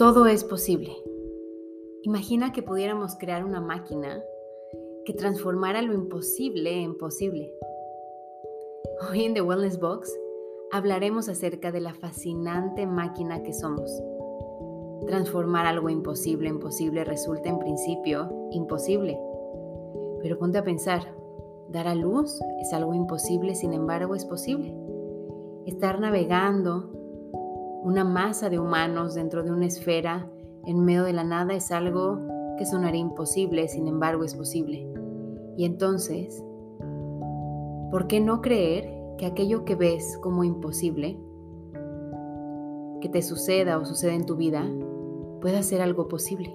Todo es posible. Imagina que pudiéramos crear una máquina que transformara lo imposible en posible. Hoy en The Wellness Box hablaremos acerca de la fascinante máquina que somos. Transformar algo imposible en posible resulta en principio imposible. Pero ponte a pensar, dar a luz es algo imposible, sin embargo es posible. Estar navegando una masa de humanos dentro de una esfera en medio de la nada es algo que sonaría imposible, sin embargo es posible. Y entonces, ¿por qué no creer que aquello que ves como imposible, que te suceda o suceda en tu vida, pueda ser algo posible?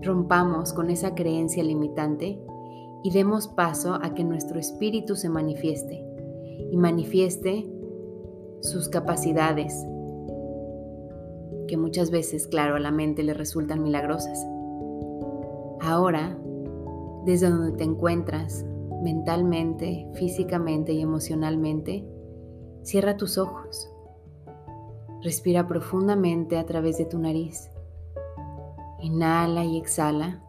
Rompamos con esa creencia limitante y demos paso a que nuestro espíritu se manifieste y manifieste sus capacidades, que muchas veces, claro, a la mente le resultan milagrosas. Ahora, desde donde te encuentras, mentalmente, físicamente y emocionalmente, cierra tus ojos. Respira profundamente a través de tu nariz. Inhala y exhala.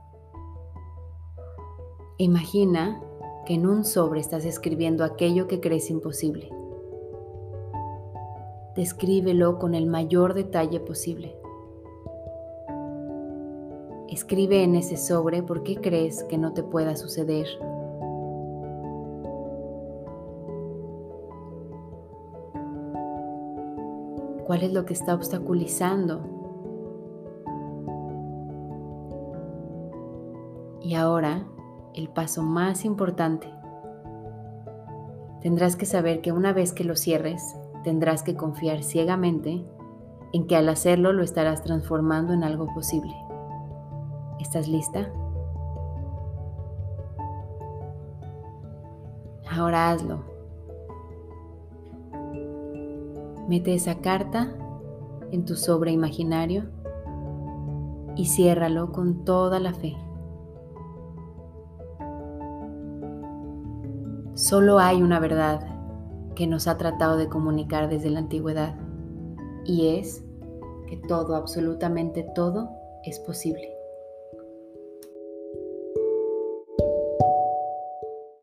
Imagina que en un sobre estás escribiendo aquello que crees imposible descríbelo con el mayor detalle posible. Escribe en ese sobre por qué crees que no te pueda suceder. ¿Cuál es lo que está obstaculizando? Y ahora, el paso más importante. Tendrás que saber que una vez que lo cierres, tendrás que confiar ciegamente en que al hacerlo lo estarás transformando en algo posible. ¿Estás lista? Ahora hazlo. Mete esa carta en tu sobre imaginario y ciérralo con toda la fe. Solo hay una verdad que nos ha tratado de comunicar desde la antigüedad y es que todo, absolutamente todo, es posible.